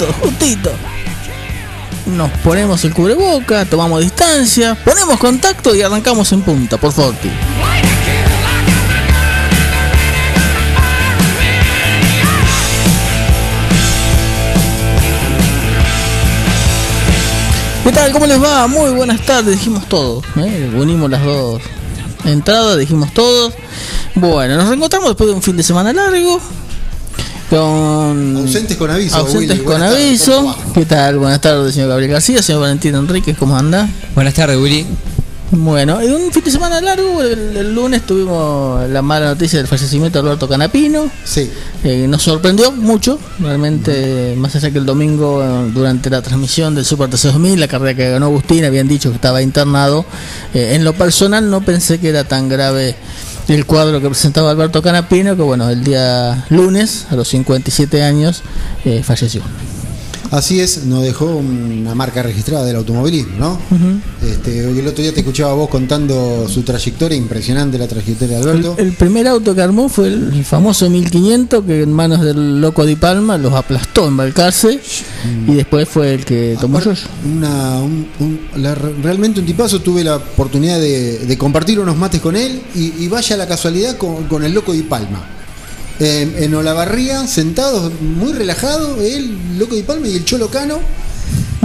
30 minutos, justito. Nos ponemos el cubreboca, tomamos distancia, ponemos contacto y arrancamos en punta por Forti. ¿Qué tal? ¿Cómo les va? Muy buenas tardes, dijimos todo. ¿eh? Unimos las dos entradas, dijimos todo. Bueno, nos reencontramos después de un fin de semana largo. Con ausentes con aviso. Ausentes con aviso. ¿Qué tal? Buenas tardes, señor Gabriel García, señor Valentín Enríquez, ¿cómo anda? Buenas tardes, Willy. Bueno, en un fin de semana largo, el, lunes tuvimos la mala noticia del fallecimiento de Alberto Canapino. Sí. Eh, nos sorprendió mucho, realmente, más allá que el domingo, durante la transmisión del Super TC2000, la carrera que ganó Agustín, habían dicho que estaba internado. Eh, en lo personal, no pensé que era tan grave el cuadro que presentaba Alberto Canapino, que bueno, el día lunes, a los 57 años, eh, falleció. Así es, nos dejó una marca registrada del automovilismo, ¿no? este, el otro día te escuchaba vos contando su trayectoria, impresionante la trayectoria de Alberto. El, primer auto que armó fue el famoso 1500 que en manos del loco Di Palma los aplastó en Balcarce y después fue el que tomó una, realmente un tipazo, tuve la oportunidad de, compartir unos mates con él y, vaya la casualidad con, con el loco Di Palma en Olavarría, sentados, muy relajados, él, Loco de Palma y el Cholo Cano.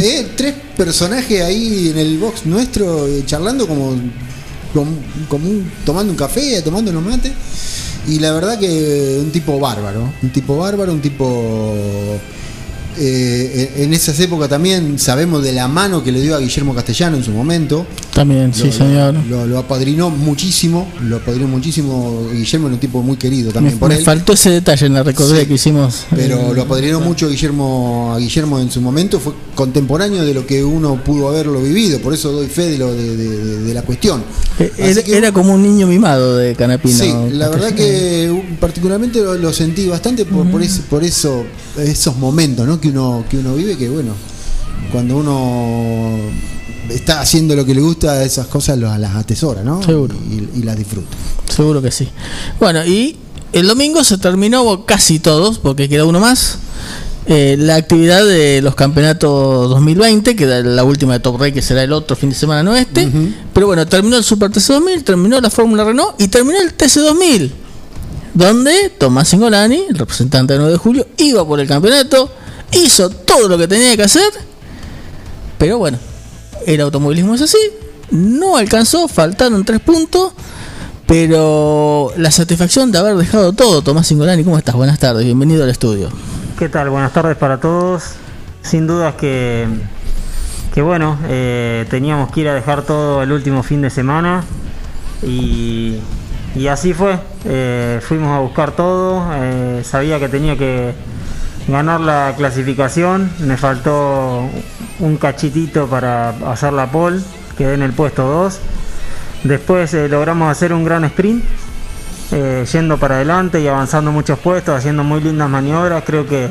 Eh, tres personajes ahí en el box nuestro eh, charlando como, como, tomando un café, tomando unos mates. Y la verdad que un tipo bárbaro, un tipo bárbaro, un tipo eh, en esas épocas también sabemos de la mano que le dio a Guillermo Castellano en su momento. También, sí, señor. Lo, apadrinó muchísimo, lo apadrinó muchísimo. Guillermo era un tipo muy querido también por me faltó ese detalle en la recorrida que hicimos. Pero lo apadrinó mucho Guillermo a Guillermo en su momento, fue contemporáneo de lo que uno pudo haberlo vivido, por eso doy fe de, lo, de, la cuestión. Eh, era, como un niño mimado de Canapino. Sí, la verdad que particularmente lo, sentí bastante por, por, por eso, esos momentos, ¿no? Que uno, que uno vive, que bueno, cuando uno está haciendo lo que le gusta, esas cosas las atesora, ¿no? Seguro. Y, las disfruta. Seguro que sí. Bueno, y el domingo se terminó casi todos, porque queda uno más. Eh, la actividad de los campeonatos 2020, que la última de Top Rey, que será el otro fin de semana, no este. Pero bueno, terminó el Super TC2000, terminó la Fórmula Renault y terminó el TC2000 donde Tomás Singolani, el representante de 9 de julio, iba por el campeonato, hizo todo lo que tenía que hacer, pero bueno, el automovilismo es así, no alcanzó, faltaron tres puntos, pero la satisfacción de haber dejado todo, Tomás Singolani, ¿cómo estás? Buenas tardes, bienvenido al estudio. ¿Qué tal? Buenas tardes para todos. Sin dudas que, que bueno, eh, teníamos que ir a dejar todo el último fin de semana y y así fue, eh, fuimos a buscar todo, eh, sabía que tenía que ganar la clasificación, me faltó un cachitito para hacer la pole, quedé en el puesto 2. Después eh, logramos hacer un gran sprint, yendo para adelante y avanzando muchos puestos, haciendo muy lindas maniobras, creo que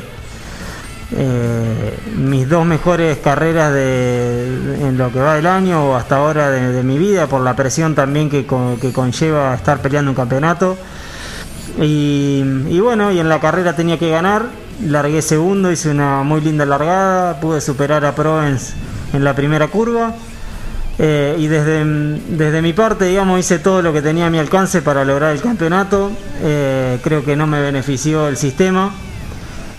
eh, mis dos mejores carreras de, en lo que va del año o hasta ahora de, mi vida, por la presión también que, que, conlleva estar peleando un campeonato. Y, bueno, y en la carrera tenía que ganar, largué segundo, hice una muy linda largada, pude superar a Provence en la primera curva. Eh, y desde, desde mi parte, digamos, hice todo lo que tenía a mi alcance para lograr el campeonato. Eh, creo que no me benefició el sistema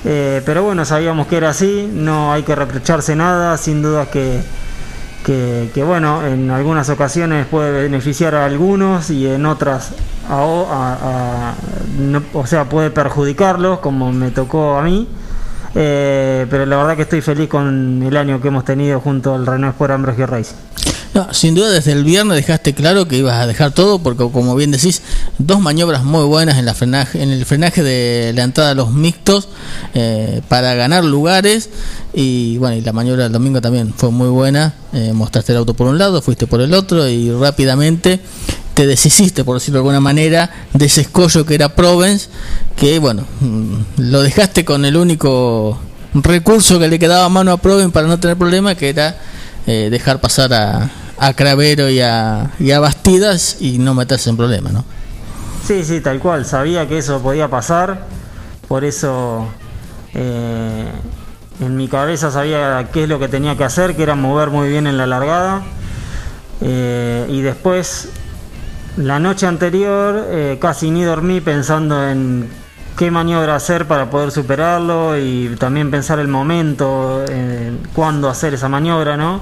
eh, pero bueno, sabíamos que era así, no hay que reprocharse nada, sin duda que, que, bueno, en algunas ocasiones puede beneficiar a algunos y en otras o sea, puede perjudicarlos, como me tocó a mí. Eh, pero la verdad que estoy feliz con el año que hemos tenido junto al Renault Sport Ambrosio Racing. Sin duda desde el viernes dejaste claro que ibas a dejar todo porque como bien decís, dos maniobras muy buenas en, la frenaje, en el frenaje de la entrada a los mixtos eh, para ganar lugares. Y bueno, y la maniobra del domingo también fue muy buena, eh, mostraste el auto por un lado, fuiste por el otro y rápidamente te deshiciste, por decirlo de alguna manera, de ese escollo que era Provence, que bueno, mm, lo dejaste con el único recurso que le quedaba a mano a Provence para no tener problema, que era eh, dejar pasar a, a Cravero y a, y a Bastidas y no meterse en problemas, ¿no? Sí, sí, tal cual. Sabía que eso podía pasar, por eso eh, en mi cabeza sabía qué es lo que tenía que hacer, que era mover muy bien en la largada. Eh, y después, la noche anterior, eh, casi ni dormí pensando en qué maniobra hacer para poder superarlo y también pensar el momento, en cuándo hacer esa maniobra, ¿no?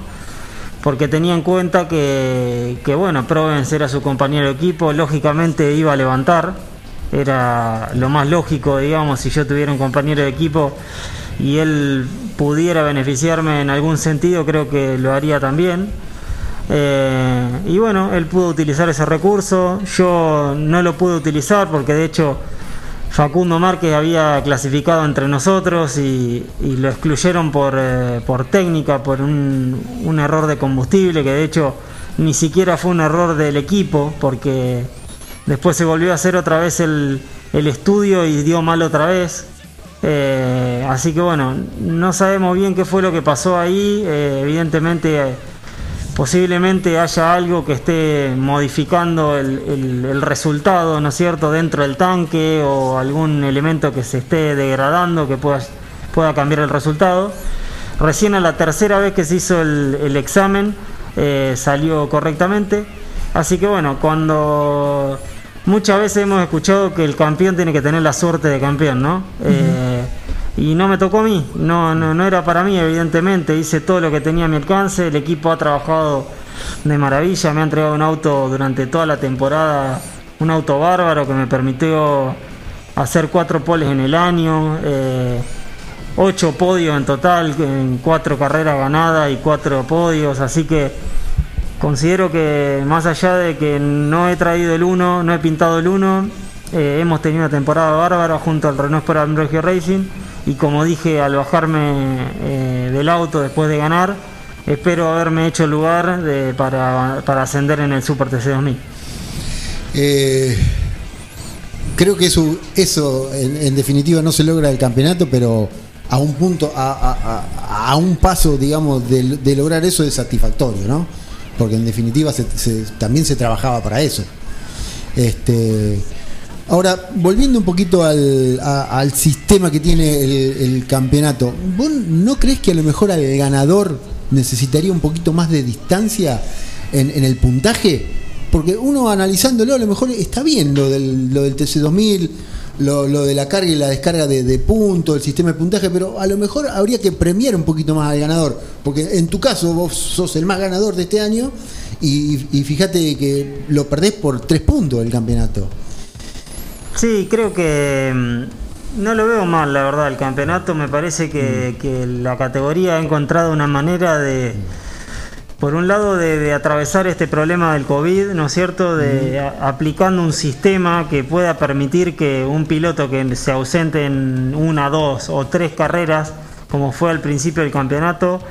Porque tenía en cuenta que, que bueno, Provence era su compañero de equipo, lógicamente iba a levantar, era lo más lógico, digamos, si yo tuviera un compañero de equipo y él pudiera beneficiarme en algún sentido, creo que lo haría también. Eh, y bueno, él pudo utilizar ese recurso, yo no lo pude utilizar porque de hecho Facundo Márquez había clasificado entre nosotros y, lo excluyeron por, eh, por técnica, por un, un, error de combustible, que de hecho ni siquiera fue un error del equipo, porque después se volvió a hacer otra vez el, el estudio y dio mal otra vez. Eh, así que bueno, no sabemos bien qué fue lo que pasó ahí. Evidentemente, posiblemente haya algo que esté modificando el, resultado, ¿no es cierto?, dentro del tanque o algún elemento que se esté degradando que pueda, pueda cambiar el resultado. Recién a la tercera vez que se hizo el, examen eh, salió correctamente. Así que bueno, cuando muchas veces hemos escuchado que el campeón tiene que tener la suerte de campeón, ¿no? Eh, y no me tocó a mí, no, no, no era para mí, evidentemente. Hice todo lo que tenía a mi alcance, el equipo ha trabajado de maravilla, me ha entregado un auto durante toda la temporada, un auto bárbaro que me permitió hacer cuatro poles en el año, eh, ocho podios en total, en cuatro carreras ganadas y cuatro podios, así que Considero que más allá de que no he traído el 1, no he pintado el 1, eh, hemos tenido una temporada bárbara junto al Renault Sport Ambrogio Racing y como dije al bajarme eh, del auto después de ganar, espero haberme hecho lugar para, ascender en el Super TC 2000. Eh, creo que eso, en, definitiva no se logra el campeonato, pero a un punto, a, un paso, digamos, de, de lograr eso es satisfactorio, ¿no? porque en definitiva también se trabajaba para eso. Este, ahora, volviendo un poquito al, sistema que tiene el, campeonato, ¿vos no crees que a lo mejor al ganador necesitaría un poquito más de distancia en, el puntaje? Porque uno analizándolo a lo mejor está bien lo del, lo del TC2000 lo, lo, de la carga y la descarga de, de puntos, el sistema de puntaje, pero a lo mejor habría que premiar un poquito más al ganador, porque en tu caso vos sos el más ganador de este año y, fíjate que lo perdés por tres puntos el campeonato. Sí, creo que mm, no lo veo mal, la verdad, el campeonato. Me parece que, mm. que la categoría ha encontrado una manera de por un lado de, atravesar este problema del COVID, ¿no es cierto?, de aplicando un sistema que pueda permitir que un piloto que se ausente en una, dos o tres carreras, como fue al principio del campeonato,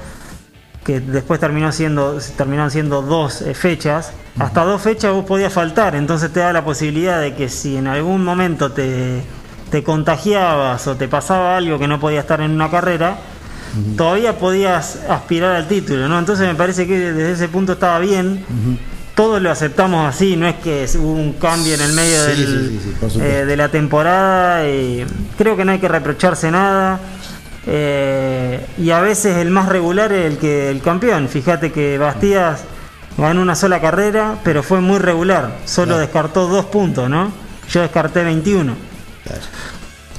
que después terminó siendo, terminaron siendo dos eh, fechas, hasta dos fechas vos podías faltar, entonces te da la posibilidad de que si en algún momento te, te contagiabas o te pasaba algo que no podía estar en una carrera, todavía podías aspirar al título, ¿no? Entonces me parece que desde ese punto estaba bien. Todos lo aceptamos así, no es que hubo un cambio en el medio eh, de la temporada. Y creo que no hay que reprocharse nada. Eh, y a veces el más regular es el que el campeón. Fíjate que Bastías ganó una sola carrera, pero fue muy regular. Solo descartó dos puntos, ¿no? Yo descarté 21.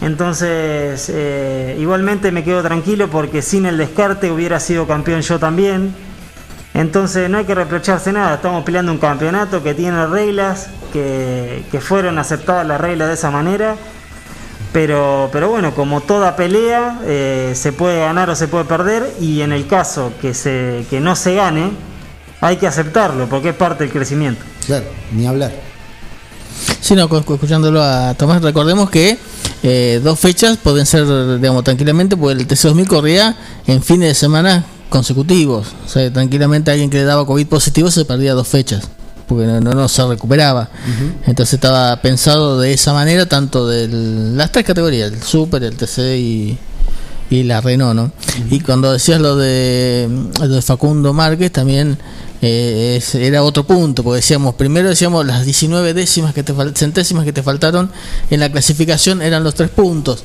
Entonces, eh, igualmente me quedo tranquilo porque sin el descarte hubiera sido campeón yo también. Entonces no hay que reprocharse nada, estamos peleando un campeonato que tiene reglas, que, fueron aceptadas las reglas de esa manera. Pero, pero bueno, como toda pelea, eh, se puede ganar o se puede perder y en el caso que, se, que no se gane, hay que aceptarlo porque es parte del crecimiento. Claro, ni hablar. Sí, no, escuchándolo a Tomás, recordemos que eh, dos fechas pueden ser, digamos, tranquilamente, porque el TC2000 corría en fines de semana consecutivos. O sea, tranquilamente alguien que le daba COVID positivo se perdía dos fechas, porque no, no, se recuperaba. Entonces estaba pensado de esa manera, tanto de las tres categorías, el Super, el TC y, y la Renault, ¿no? Y cuando decías lo de, lo de Facundo Márquez, también eh, era otro punto, porque decíamos, primero decíamos las 19 décimas que te centésimas que te faltaron en la clasificación eran los tres puntos,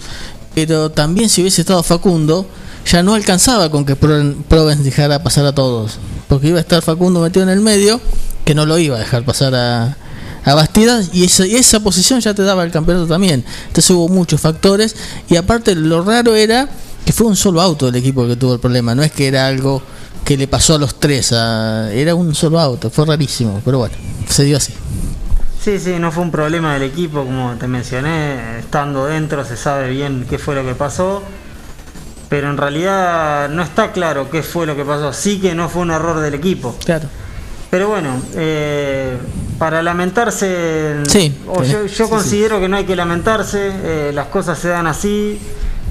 pero también si hubiese estado Facundo, ya no alcanzaba con que Provence dejara pasar a todos, porque iba a estar Facundo metido en el medio, que no lo iba a dejar pasar a, a Bastidas y esa, esa posición ya te daba el campeonato también. Entonces hubo muchos factores y aparte lo raro era que fue un solo auto el equipo que tuvo el problema, no es que era algo que le pasó a los tres, era un solo auto, fue rarísimo, pero bueno, se dio así. Sí, sí, no fue un problema del equipo, como te mencioné, estando dentro se sabe bien qué fue lo que pasó, pero en realidad no está claro qué fue lo que pasó, sí que no fue un error del equipo. Claro. Pero bueno, eh, para lamentarse, yo, considero que no hay que lamentarse, eh, las cosas se dan así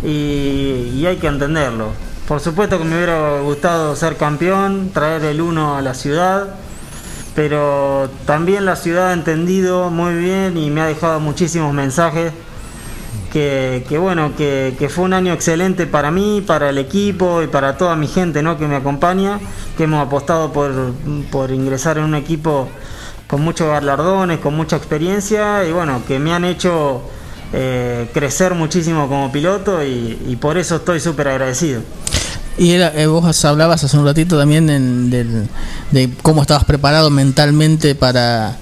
y, hay que entenderlo. Por supuesto que me hubiera gustado ser campeón, traer el uno a la ciudad, pero también la ciudad ha entendido muy bien y me ha dejado muchísimos mensajes que, bueno, que, fue un año excelente para mí, para el equipo y para toda mi gente ¿no? que me acompaña, que hemos apostado por, ingresar en un equipo con muchos galardones, con mucha experiencia y bueno, que me han hecho eh, crecer muchísimo como piloto y, por eso estoy súper agradecido. Y era, eh, vos hablabas hace un ratito también de cómo estabas preparado mentalmente para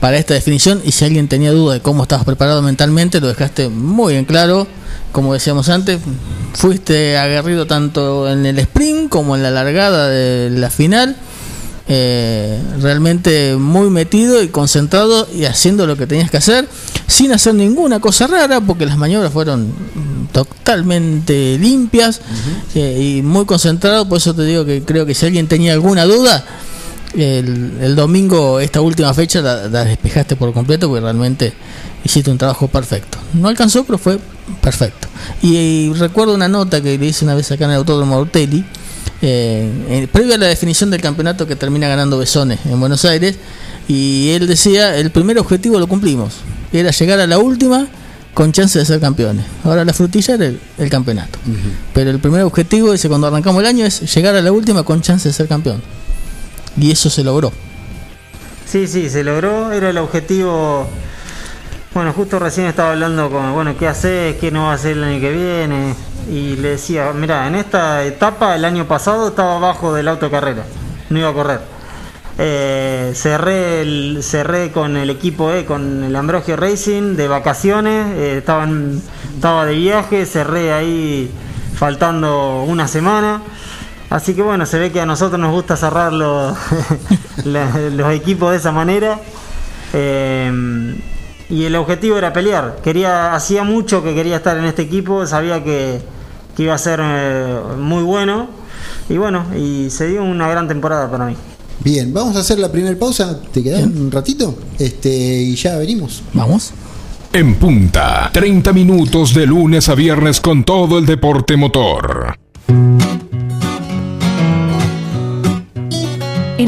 para esta definición y si alguien tenía duda de cómo estabas preparado mentalmente, lo dejaste muy en claro. Como decíamos antes, fuiste aguerrido tanto en el sprint como en la largada de la final. Eh, realmente muy metido y concentrado y haciendo lo que tenías que hacer sin hacer ninguna cosa rara porque las maniobras fueron totalmente limpias eh, y muy concentrado por eso te digo que creo que si alguien tenía alguna duda el, domingo, esta última fecha, la, despejaste por completo porque realmente hiciste un trabajo perfecto. No alcanzó, pero fue perfecto. Y, recuerdo una nota que le hice una vez acá en el Autódromo Ortelli, eh, previo a la definición del campeonato que termina ganando Besones en Buenos Aires, y él decía, el primer objetivo lo cumplimos, era llegar a la última con chance de ser campeones. Ahora la frutilla era el, campeonato. Pero el primer objetivo, ese cuando arrancamos el año, es llegar a la última con chance de ser campeón y eso se logró. Sí, sí, se logró, era el objetivo. Bueno, justo recién estaba hablando con, bueno, ¿qué haces? ¿Qué no va a hacer el año que viene? Y le decía, mira, en esta etapa el año pasado estaba abajo del auto no iba a correr. Eh, cerré, cerré con el equipo E, con el Ambrogio Racing de vacaciones, eh, estaba de viaje, cerré ahí faltando una semana. Así que bueno, se ve que a nosotros nos gusta cerrar los, equipos de esa manera. Eh, y el objetivo era pelear. Quería, hacía mucho que quería estar en este equipo, sabía que, iba a ser eh, muy bueno. Y bueno, y se dio una gran temporada para mí. Bien, vamos a hacer la primera pausa. ¿Te quedas un ratito? Este, y ya venimos. Vamos. En punta, 30 minutos de lunes a viernes con todo el deporte motor.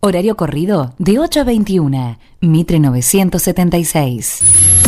Horario corrido de 8 a 21. Mitre 976.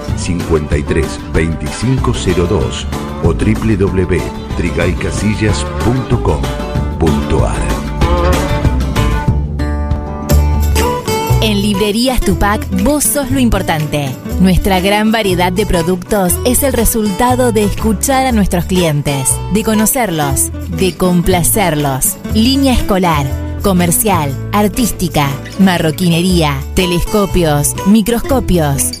532502 o www.trigaycasillas.com.ar En Librerías Tupac, vos sos lo importante. Nuestra gran variedad de productos es el resultado de escuchar a nuestros clientes, de conocerlos, de complacerlos. Línea escolar, comercial, artística, marroquinería, telescopios, microscopios,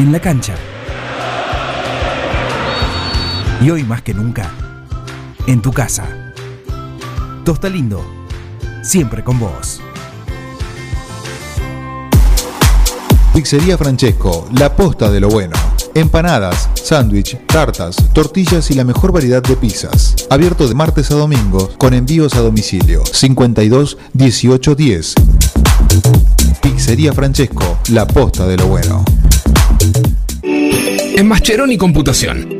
En la cancha. Y hoy más que nunca, en tu casa. Tosta Lindo, siempre con vos. Pizzería Francesco, la posta de lo bueno. Empanadas, sándwich, tartas, tortillas y la mejor variedad de pizzas. Abierto de martes a domingo con envíos a domicilio. 52 18 10. Pizzería Francesco, la posta de lo bueno. En Mascheroni Computación,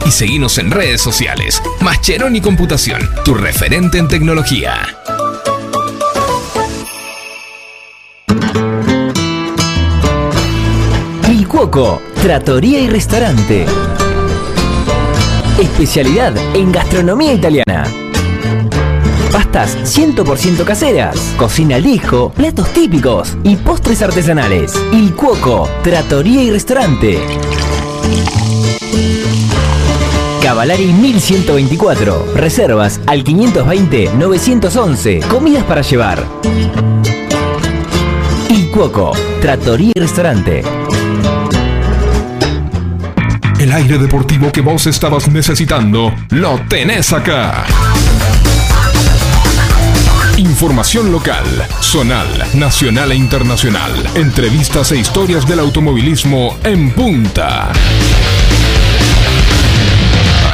y seguinos en redes sociales. Mascheroni Computación, tu referente en tecnología. Il Cuoco, Trattoria y Restaurante. Especialidad en gastronomía italiana. Pastas 100% caseras, cocina al platos típicos y postres artesanales. Il Cuoco, Trattoria y Restaurante. Cavalari 1124. Reservas al 520-911. Comidas para llevar. Il Cuoco, Trattoria y Restaurante. El aire deportivo que vos estabas necesitando, lo tenés acá. Información local, zonal, nacional e internacional. Entrevistas e historias del automovilismo en punta.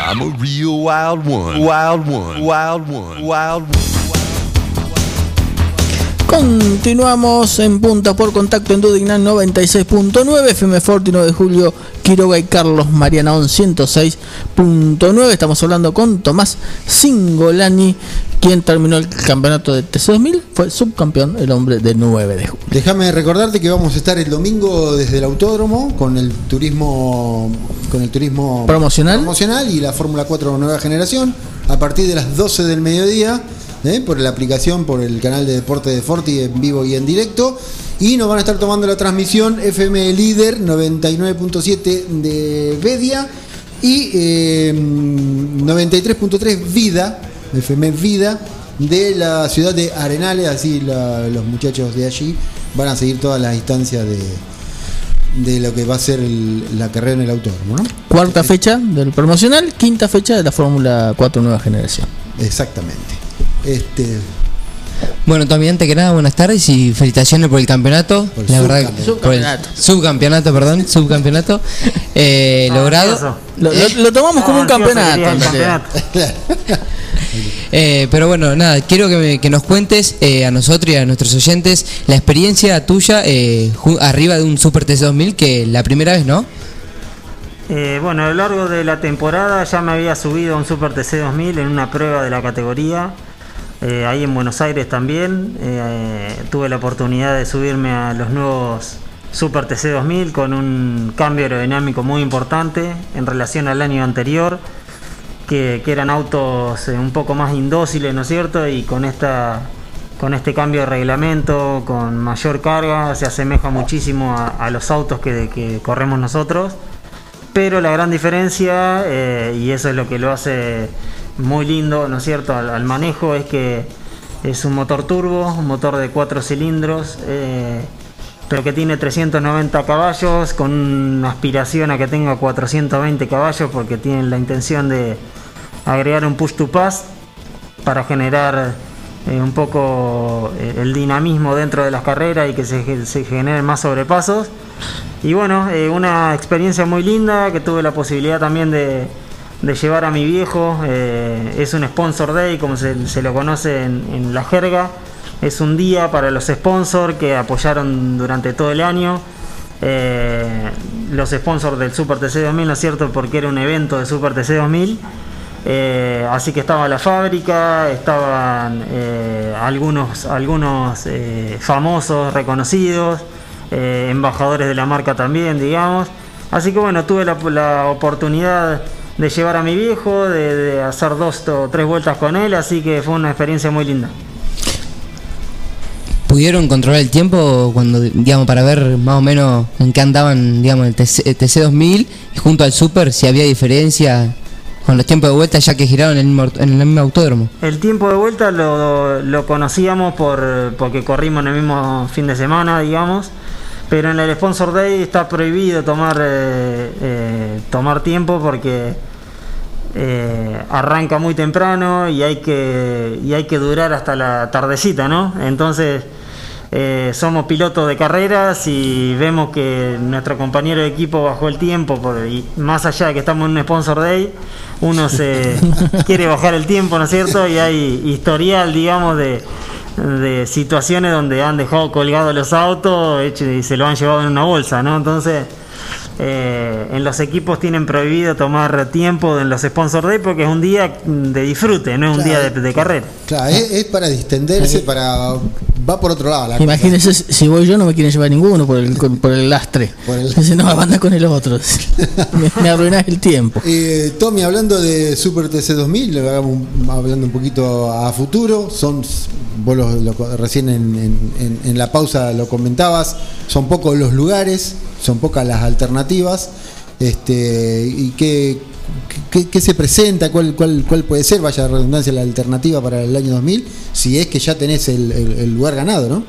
I'm a real wild one. Wild one. Wild one. Wild one. Continuamos en punta por contacto en Dudignan 96.9, FM Forti 9 de Julio, Quiroga y Carlos Marianaón 106.9. Estamos hablando con Tomás Singolani, quien terminó el campeonato de TC2000, fue subcampeón, el hombre de 9 de julio. Déjame recordarte que vamos a estar el domingo desde el autódromo con el turismo con el turismo Promocional. promocional y la Fórmula 4 nueva generación a partir de las 12 del mediodía ¿eh? por la aplicación, por el canal de deporte de Forti en vivo y en directo. Y nos van a estar tomando la transmisión FM Líder 99.7 de Bedia y eh, 93.3 Vida, FM Vida de la ciudad de Arenales. Así la- los muchachos de allí van a seguir todas las instancias de, de lo que va a ser el- la carrera en el autódromo, ¿no? Cuarta fecha del promocional, quinta fecha de la Fórmula 4 nueva generación. Exactamente. Este, Bueno, también antes que nada, buenas tardes y felicitaciones por el campeonato. Por el la verdad, subcampeonato. por el subcampeonato, perdón, subcampeonato eh, logrado. Lo, lo- lo tomamos como un Ah, campeonato. Eh, pero bueno, nada, quiero que, me- que nos cuentes eh, a nosotros y a nuestros oyentes la experiencia tuya eh, arriba de un Super TC2000 que la primera vez, ¿no? Eh, bueno, a lo largo de la temporada ya me había subido a un Super TC 2000 en una prueba de la categoría. Eh, ahí en Buenos Aires también. Eh, tuve la oportunidad de subirme a los nuevos Super TC 2000 con un cambio aerodinámico muy importante en relación al año anterior. Que, eran autos eh, un poco más indóciles, ¿no es cierto? Y con esta con este cambio de reglamento, con mayor carga, se asemeja muchísimo a, los autos que, corremos nosotros. Pero la gran diferencia, eh, y eso es lo que lo hace muy lindo, ¿no es cierto?, al, manejo, es que es un motor turbo, un motor de cuatro cilindros, eh, pero que tiene 390 caballos, con una aspiración a que tenga 420 caballos, porque tienen la intención de agregar un push to pass para generar eh, un poco eh, el dinamismo dentro de las carreras y que se, se generen más sobrepasos. Y bueno, una experiencia muy linda que tuve la posibilidad también de, de llevar a mi viejo. eh, es un sponsor day, como se, se lo conoce en, la jerga. Es un día para los sponsors que apoyaron durante todo el año. Eh, los sponsors del Super TC 2000, ¿no es cierto? Porque era un evento de Super TC 2000. Eh, así que estaba la fábrica, estaban algunos, algunos famosos reconocidos, embajadores de la marca también, digamos. Así que bueno, tuve la oportunidad de llevar a mi viejo, de, de hacer dos o tres vueltas con él, así que fue una experiencia muy linda. ¿Pudieron controlar el tiempo cuando, digamos, para ver más o menos en qué andaban, digamos, el TC, el TC2000 y junto al Super, si había diferencia con los tiempos de vuelta ya que giraron en el en el mismo autódromo? El tiempo de vuelta lo, lo conocíamos por, porque corrimos en el mismo fin de semana, digamos. Pero en el Sponsor Day está prohibido tomar, eh, eh, tomar tiempo porque eh, arranca muy temprano y hay, que, y hay que durar hasta la tardecita, ¿no? Entonces eh, somos pilotos de carreras y vemos que nuestro compañero de equipo bajó el tiempo, por, y más allá de que estamos en un Sponsor Day, uno se quiere bajar el tiempo, ¿no es cierto? Y hay historial, digamos, de, de situaciones donde han dejado colgados los autos y se lo han llevado en una bolsa, ¿no? Entonces, eh, en los equipos tienen prohibido tomar tiempo en los Sponsor Day porque es un día de disfrute, no es un día de, de carrera. Claro, es, es para distenderse, para va por otro lado. La Imagínense, si voy yo no me quieren llevar ninguno por el, con- por el lastre. Dice, no, anda con el otro. me, me arruinás el tiempo. Eh, Tommy, hablando de Super TC 2000, le hagamos un- hablando un poquito a futuro, son, vos lo- lo- recién en, en- en- en la pausa lo comentabas, son pocos los lugares, son pocas las alternativas, este, y qué, qué- se presenta, cuál, cuál, cuál puede ser, vaya redundancia, la alternativa para el año 2000, si es que ya tenés el lugar ganado, ¿no?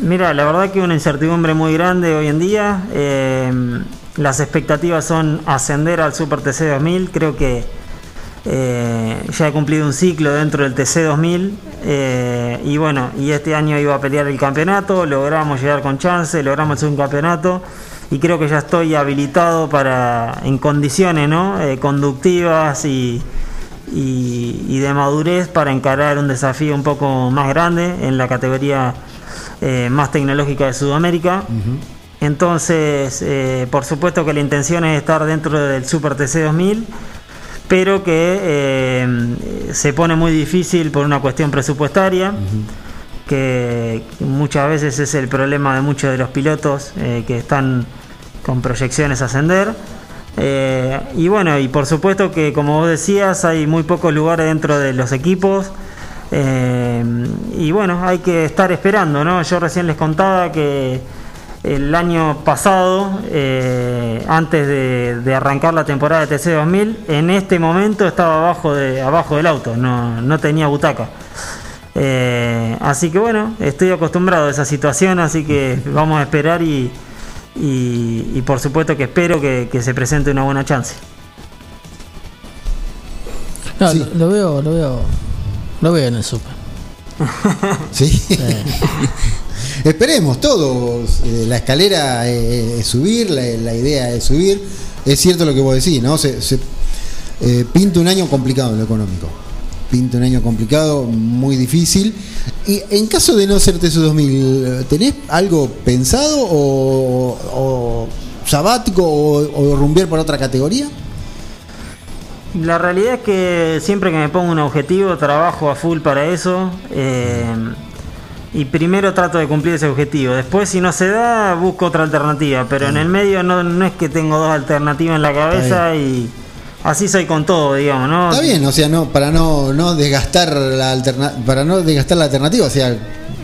Mira, la verdad que una incertidumbre muy grande hoy en día. Eh, las expectativas son ascender al Super TC 2000. Creo que eh, ya he cumplido un ciclo dentro del TC 2000. eh, y bueno, y este año iba a pelear el campeonato. Logramos llegar con chance, logramos hacer un campeonato. Y creo que ya estoy habilitado para, en condiciones ¿no? Eh, conductivas y, y, y de madurez para encarar un desafío un poco más grande en la categoría más tecnológica de Sudamérica. Entonces, por supuesto que la intención es estar dentro del Super TC 2000, pero que eh, se pone muy difícil por una cuestión presupuestaria, que muchas veces es el problema de muchos de los pilotos eh, que están con proyecciones a ascender. Eh, y bueno, y por supuesto que como vos decías, hay muy pocos lugares dentro de los equipos. Y bueno, hay que estar esperando, ¿no? Yo recién les contaba que el año pasado, eh, antes de, de arrancar la temporada de TC 2000, en este momento estaba abajo, de, abajo del auto, no, no tenía butaca. Eh, así que bueno, estoy acostumbrado a esa situación, así que vamos a esperar y, y, y por supuesto que espero que, que se presente una buena chance. No, lo, lo veo, lo veo, lo veo en el super. Sí. Esperemos todos. eh, la escalera eh, es subir, la, idea es subir. Es cierto lo que vos decís, ¿no? Se, se, eh, pinta un año complicado en lo económico. Pinta un año complicado, muy difícil. Y en caso de no ser TC 2000, ¿tenés algo pensado o, sabático o, o rumbear por otra categoría? La realidad es que siempre que me pongo un objetivo trabajo a full para eso y primero trato de cumplir ese objetivo. Después si no se da busco otra alternativa, pero en el medio no, no es que tengo dos alternativas en la cabeza y así soy con todo, digamos, ¿no? Está bien, o sea, no para no, no desgastar la alterna para no desgastar la alternativa, o sea,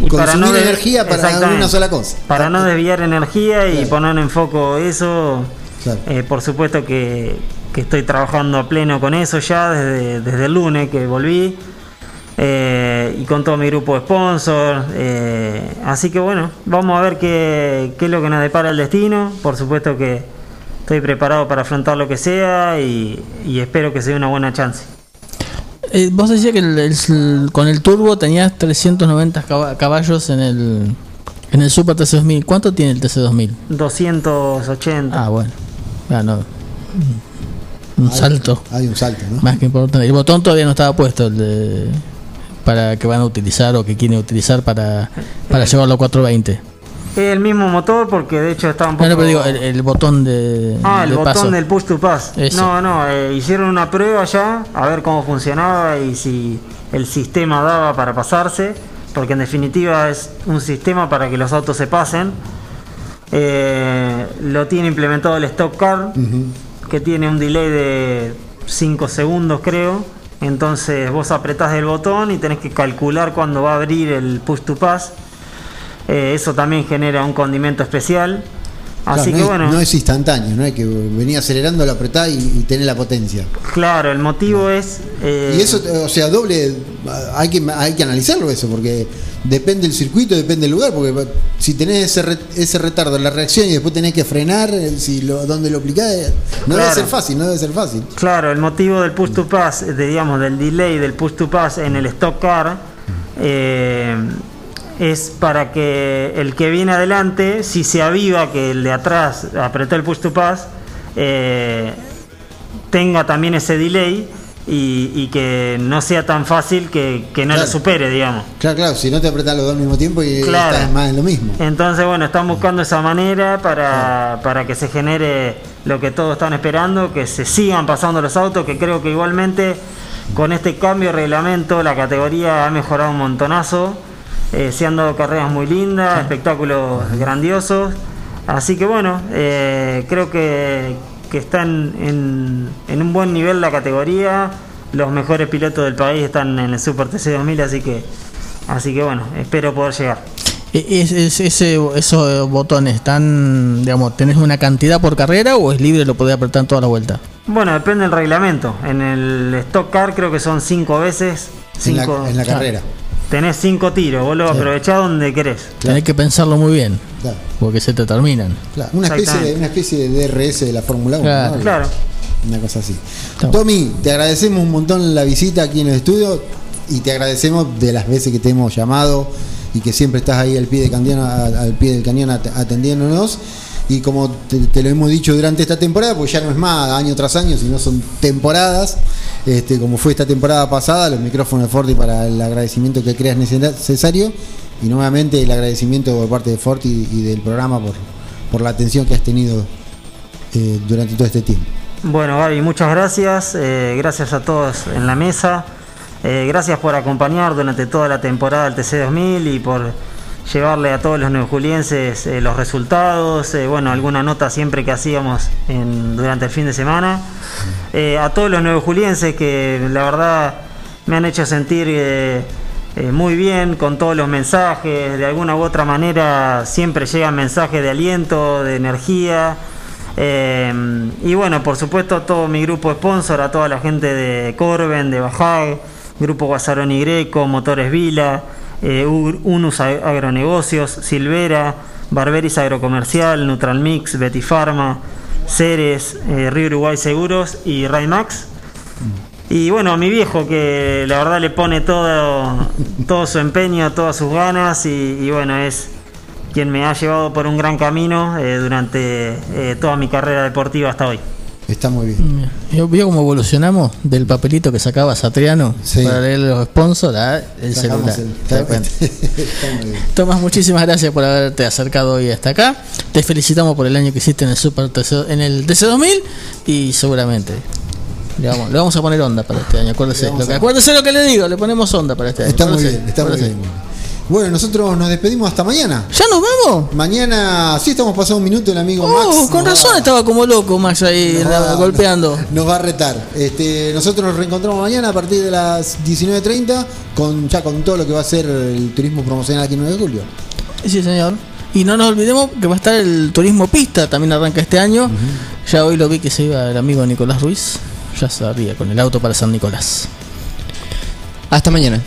consumir energía para una sola cosa. Para no desviar energía y poner en foco eso. Claro. eh, por supuesto que, que estoy trabajando a pleno con eso ya desde, desde el lunes que volví. Eh, y con todo mi grupo de sponsors. eh, así que bueno, vamos a ver qué, qué es lo que nos depara el destino. Por supuesto que estoy preparado para afrontar lo que sea y, y espero que sea una buena chance. Eh, vos decías que el- el- con el turbo tenías 390 caba- caballos en el en el Super TC2000. ¿Cuánto tiene el TC2000? 280. Ah, bueno. Ah, no. Un Hay- salto. Hay un salto, ¿no? Más que importante. El botón todavía no estaba puesto el de, para que van a utilizar o que quieren utilizar para, para llevarlo a 420. Es el mismo motor porque de hecho está un poco... No, no, pero digo, el, el botón de. Ah, el de botón paso. del push to pass. No, no, eh, hicieron una prueba ya a ver cómo funcionaba y si el sistema daba para pasarse, porque en definitiva es un sistema para que los autos se pasen. Eh, lo tiene implementado el Stock Car, que tiene un delay de 5 segundos creo. Entonces vos apretás el botón y tenés que calcular cuándo va a abrir el push to pass. Eh, eso también genera un condimento especial. Claro, Así no que es, bueno. no es instantáneo, no hay que venir acelerando, lo apretá y, y tener la potencia. Claro, el motivo es. eh, Y eso, o sea, doble, hay que, hay que analizarlo eso, porque depende del circuito, depende del lugar, porque si tenés ese, re- ese retardo en la reacción y después tenés que frenar, eh, si lo, donde lo aplicás, eh, no debe Claro. ser fácil, no debe ser fácil. Claro, el motivo del push to pass, de, digamos, del delay del push to pass en el stock car, eh, es para que el que viene adelante, si se aviva que el de atrás apretó el push to pass, eh, tenga también ese delay y, y que no sea tan fácil que, que no Claro. lo supere, digamos. Claro, claro, si no te apretás los dos al mismo tiempo y Claro. estás más en lo mismo. Entonces, bueno, están buscando esa manera para, para que se genere lo que todos están esperando, que se sigan pasando los autos, que creo que igualmente con este cambio de reglamento la categoría ha mejorado un montonazo. Eh, se han dado carreras muy lindas, espectáculos grandiosos. Así que bueno, eh, creo que, que están en, en un buen nivel la categoría. Los mejores pilotos del país están en el Super TC 2000, así que, así que bueno, espero poder llegar. E- es- es- ese, ¿Esos botones están, digamos, tenés una cantidad por carrera o es libre, lo podés apretar toda la vuelta? Bueno, depende del reglamento. En el Stock Car creo que son cinco veces. En la- Cinco, en la carrera. Tenés cinco tiros, vos lo Sí. aprovechás donde querés. Tenés que pensarlo muy bien, Claro. porque se te terminan. Claro, una, especie de, una especie de DRS de la Fórmula 1. Claro. ¿no? Claro. Una cosa así. Tommy, te agradecemos un montón la visita aquí en el estudio y te agradecemos de las veces que te hemos llamado y que siempre estás ahí al pie, de cañón, a- al pie del cañón at- atendiéndonos. Y como te, lo hemos dicho durante esta temporada, pues ya no es más año tras año, sino son temporadas, este, como fue esta temporada pasada, los micrófonos de Forti para el agradecimiento que creas necesario y nuevamente el agradecimiento por parte de Forti y del programa por, por la atención que has tenido eh, durante todo este tiempo. Bueno, Gaby, muchas gracias. eh, gracias a todos en la mesa. eh, gracias por acompañar durante toda la temporada del TC2000 y por llevarle a todos los neojulienses eh, los resultados. eh, bueno, alguna nota siempre que hacíamos durante el fin de semana. Eh, a todos los neojulienses que la verdad me han hecho sentir eh, muy bien con todos los mensajes. De alguna u otra manera siempre llegan mensajes de aliento, de energía. Y bueno, por supuesto a todo mi grupo sponsor, a toda la gente de Corben, de Bajag, Grupo Guasaroni Greco, Motores Vila, eh, Unus Ag- Agronegocios, Silvera, Barberis Agrocomercial, Nutralmix, Betty Pharma, Ceres, eh, Río Uruguay Seguros y Raymax. Y bueno, a mi viejo que la verdad le pone todo, todo su empeño, todas sus ganas y, y bueno, es quien me ha llevado por un gran camino eh, durante eh, toda mi carrera deportiva hasta hoy. Está muy bien. Yo veo cómo evolucionamos del papelito que sacaba Satriano Sí. para leer los sponsors a el Sacamos celular. el- bien. Tomás, muchísimas gracias por haberte acercado hoy hasta acá. Te felicitamos por el año que hiciste en el Super TC, en el TC2000 y seguramente le vamos, le vamos a poner onda para este año. Acuérdese, lo que, acuérdese lo que le digo, le ponemos onda para este año. Está muy bien, está muy bien. Bueno, nosotros nos despedimos hasta mañana. ¿Ya nos vamos? Mañana, sí, estamos pasando un minuto, el amigo Oh, Max. con razón va- estaba como loco Max ahí nos la- va- golpeando. Nos va a retar. Este, nosotros nos reencontramos mañana a partir de las 19.30 con, ya con todo lo que va a ser el turismo promocional aquí en 9 de julio. Sí, señor. Y no nos olvidemos que va a estar el turismo pista, también arranca este año. Ya hoy lo vi que se iba el amigo Nicolás Ruiz. Ya sabía, con el auto para San Nicolás. Hasta mañana.